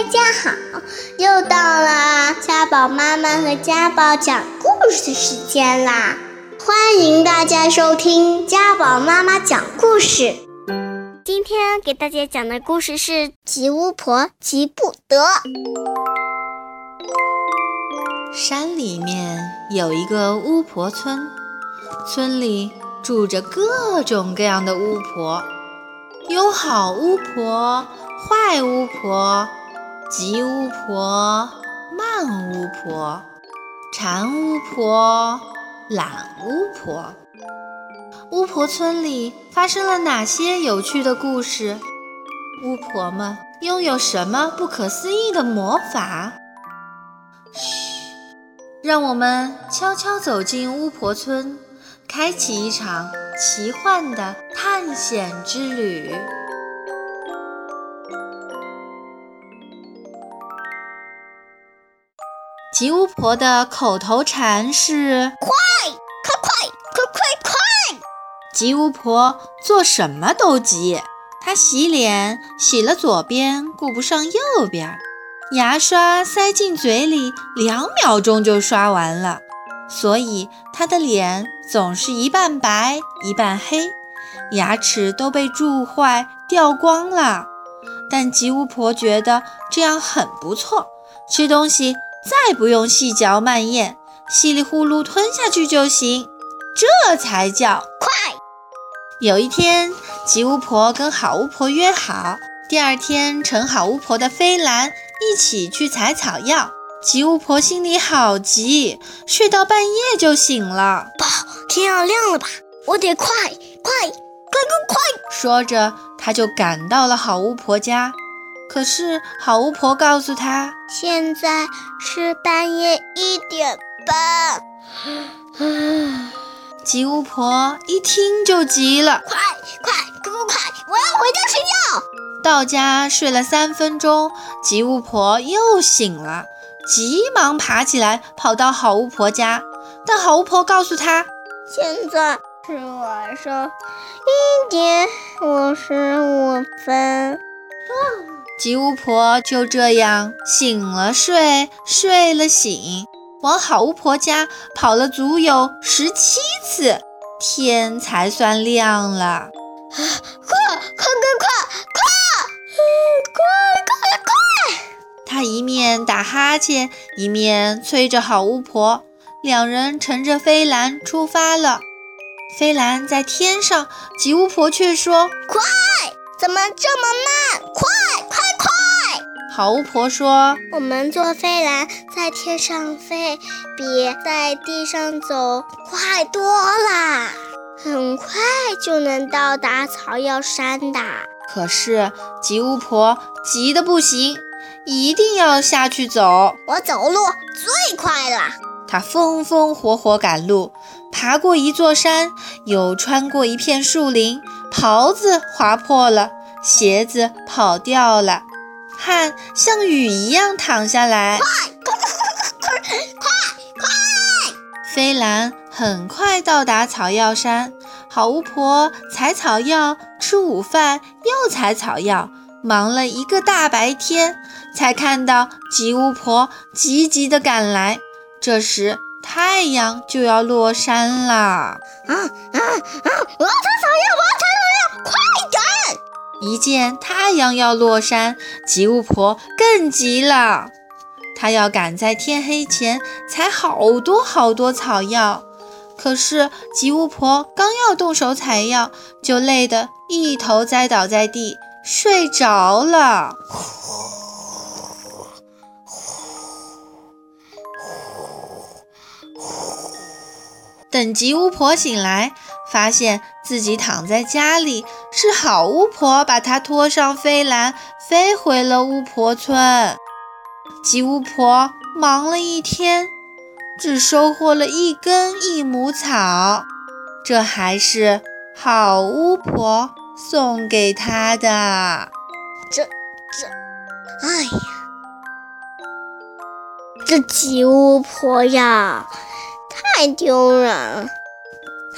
大家好，又到了家宝妈妈和家宝讲故事时间啦！欢迎大家收听家宝妈妈讲故事。今天给大家讲的故事是《吉巫婆吉不得》。山里面有一个巫婆村，村里住着各种各样的巫婆，有好巫婆、坏巫婆。吉巫婆、慢巫婆、馋巫婆、懒巫婆，巫婆村里发生了哪些有趣的故事？巫婆们拥有什么不可思议的魔法？嘘，让我们悄悄走进巫婆村，开启一场奇幻的探险之旅。吉巫婆的口头禅是：“快，快快，快快快！”吉巫婆做什么都急。她洗脸洗了左边，顾不上右边；牙刷塞进嘴里，两秒钟就刷完了。所以她的脸总是一半白一半黑，牙齿都被蛀坏掉光了。但吉巫婆觉得这样很不错，吃东西。再不用细嚼慢咽，稀里呼噜吞下去就行，这才叫快。有一天，吉巫婆跟好巫婆约好，第二天乘好巫婆的飞兰一起去采草药。吉巫婆心里好急，睡到半夜就醒了。不，天要亮了吧？我得快快快快快！说着，她就赶到了好巫婆家。可是好巫婆告诉她，现在是半夜一点半。吉巫婆一听就急了，快快快快快！我要回家睡觉。到家睡了三分钟，吉巫婆又醒了，急忙爬起来跑到好巫婆家。但好巫婆告诉她，现在是晚上一点五十五分。吉巫婆就这样醒了睡，睡了醒，往好巫婆家跑了足有十七次，天才算亮了。快快快快快！快快快！他一面打哈欠，一面催着好巫婆，两人乘着飞兰出发了。飞兰在天上，吉巫婆却说：“快！怎么这么慢？快快！”好巫婆说：“我们坐飞兰在天上飞，比在地上走快多啦，很快就能到达草药山的。”可是吉巫婆急得不行，一定要下去走。我走路最快了。她风风火火赶路，爬过一座山，又穿过一片树林，袍子划破了，鞋子跑掉了。汗像雨一样淌下来，快快快快快快！飞兰很快到达草药山。好巫婆采草药，吃午饭，又采草药，忙了一个大白天，才看到吉巫婆急急地赶来。这时太阳就要落山了。啊啊啊！我要采草药，我要采，一见太阳要落山，吉巫婆更急了。她要赶在天黑前采好多好多草药。可是吉巫婆刚要动手采药，就累得一头栽倒在地，睡着了。等吉巫婆醒来。发现自己躺在家里，是好巫婆把她拖上飞兰，飞回了巫婆村。吉巫婆忙了一天，只收获了一根益母草，这还是好巫婆送给她的。这这，哎呀，这吉巫婆呀，太丢人了。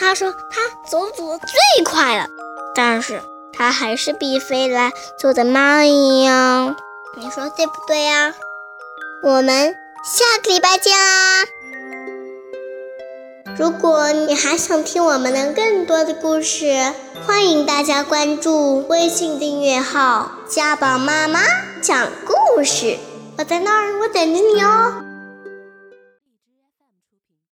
他说他走走最快了，但是他还是比飞来做的慢一样。你说对不对呀？我们下个礼拜见啦！如果你还想听我们的更多的故事，欢迎大家关注微信订阅号“家宝妈妈讲故事”。我在那儿，我等着你哦。